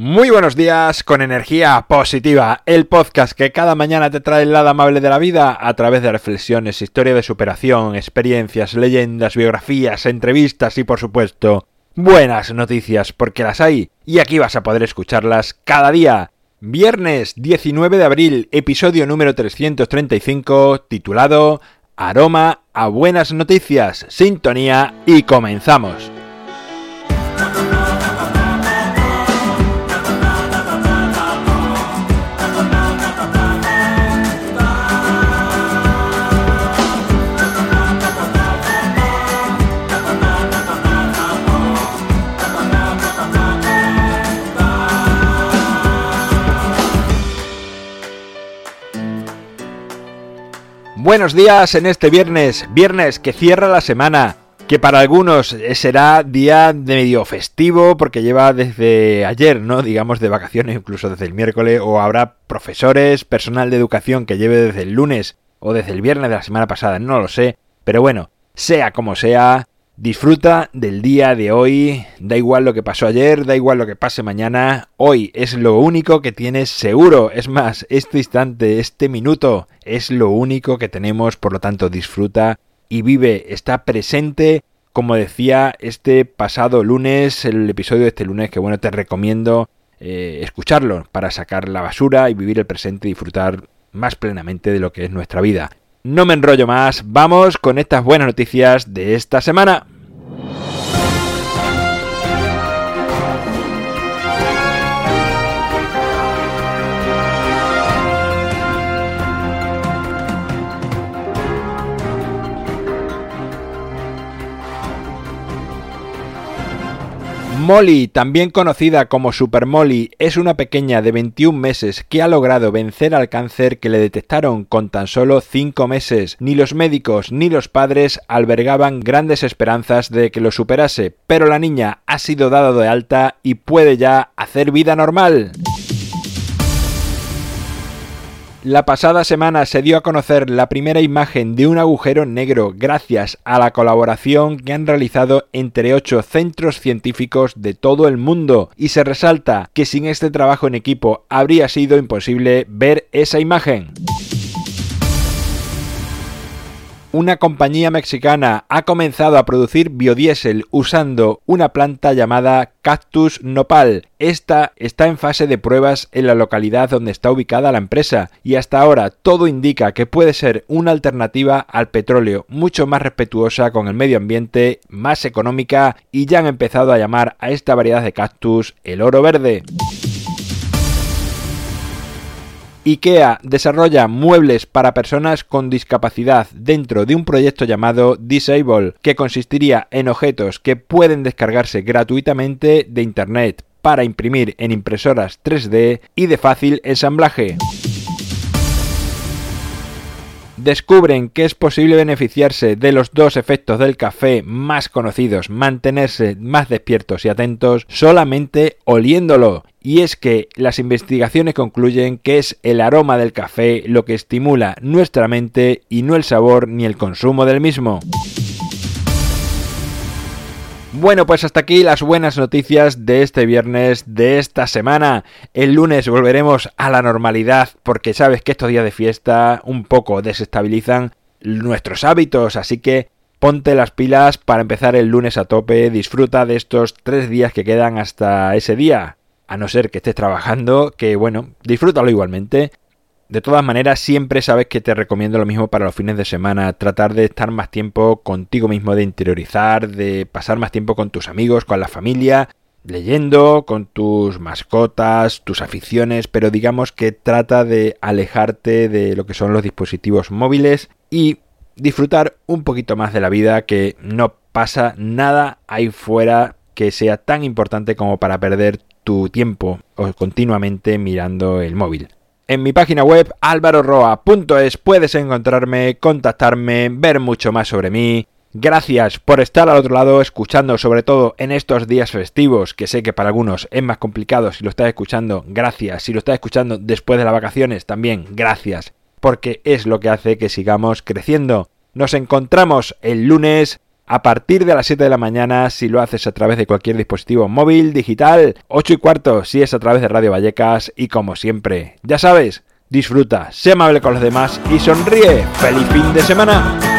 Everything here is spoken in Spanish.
Muy buenos días con energía positiva, el podcast que cada mañana te trae el lado amable de la vida a través de reflexiones, historia de superación, experiencias, leyendas, biografías, entrevistas y por supuesto buenas noticias porque las hay y aquí vas a poder escucharlas cada día. Viernes 19 de abril, episodio número 335 titulado Aroma a buenas noticias, sintonía y comenzamos. Buenos días en este viernes, viernes que cierra la semana, que para algunos será día de medio festivo porque lleva desde ayer, ¿no? Digamos de vacaciones, incluso desde el miércoles, o habrá profesores, personal de educación que lleve desde el lunes o desde el viernes de la semana pasada, no lo sé, pero bueno, sea como sea, Disfruta del día de hoy, da igual lo que pasó ayer, da igual lo que pase mañana, hoy es lo único que tienes seguro, es más, este instante, este minuto es lo único que tenemos, por lo tanto disfruta y vive, está presente, como decía este pasado lunes, el episodio de este lunes, que bueno, te recomiendo eh, escucharlo para sacar la basura y vivir el presente y disfrutar más plenamente de lo que es nuestra vida. No me enrollo más, vamos con estas buenas noticias de esta semana. Molly, también conocida como Super Molly, es una pequeña de 21 meses que ha logrado vencer al cáncer que le detectaron con tan solo 5 meses. Ni los médicos ni los padres albergaban grandes esperanzas de que lo superase, pero la niña ha sido dada de alta y puede ya hacer vida normal. La pasada semana se dio a conocer la primera imagen de un agujero negro gracias a la colaboración que han realizado entre ocho centros científicos de todo el mundo. Y se resalta que sin este trabajo en equipo habría sido imposible ver esa imagen una compañía mexicana ha comenzado a producir biodiesel usando una planta llamada Cactus Nopal. Esta está en fase de pruebas en la localidad donde está ubicada la empresa y hasta ahora todo indica que puede ser una alternativa al petróleo mucho más respetuosa con el medio ambiente, más económica y ya han empezado a llamar a esta variedad de cactus el oro verde. IKEA desarrolla muebles para personas con discapacidad dentro de un proyecto llamado Disable, que consistiría en objetos que pueden descargarse gratuitamente de Internet para imprimir en impresoras 3D y de fácil ensamblaje descubren que es posible beneficiarse de los dos efectos del café más conocidos, mantenerse más despiertos y atentos solamente oliéndolo. Y es que las investigaciones concluyen que es el aroma del café lo que estimula nuestra mente y no el sabor ni el consumo del mismo. Bueno, pues hasta aquí las buenas noticias de este viernes, de esta semana. El lunes volveremos a la normalidad porque sabes que estos días de fiesta un poco desestabilizan nuestros hábitos, así que ponte las pilas para empezar el lunes a tope, disfruta de estos tres días que quedan hasta ese día. A no ser que estés trabajando, que bueno, disfrútalo igualmente. De todas maneras, siempre sabes que te recomiendo lo mismo para los fines de semana, tratar de estar más tiempo contigo mismo, de interiorizar, de pasar más tiempo con tus amigos, con la familia, leyendo, con tus mascotas, tus aficiones, pero digamos que trata de alejarte de lo que son los dispositivos móviles y disfrutar un poquito más de la vida, que no pasa nada ahí fuera que sea tan importante como para perder tu tiempo continuamente mirando el móvil. En mi página web alvaroroa.es puedes encontrarme, contactarme, ver mucho más sobre mí. Gracias por estar al otro lado escuchando, sobre todo en estos días festivos, que sé que para algunos es más complicado si lo estás escuchando, gracias. Si lo estás escuchando después de las vacaciones, también gracias, porque es lo que hace que sigamos creciendo. Nos encontramos el lunes a partir de las 7 de la mañana si lo haces a través de cualquier dispositivo móvil, digital, 8 y cuarto si es a través de Radio Vallecas y como siempre, ya sabes, disfruta, sé amable con los demás y sonríe. ¡Feliz fin de semana!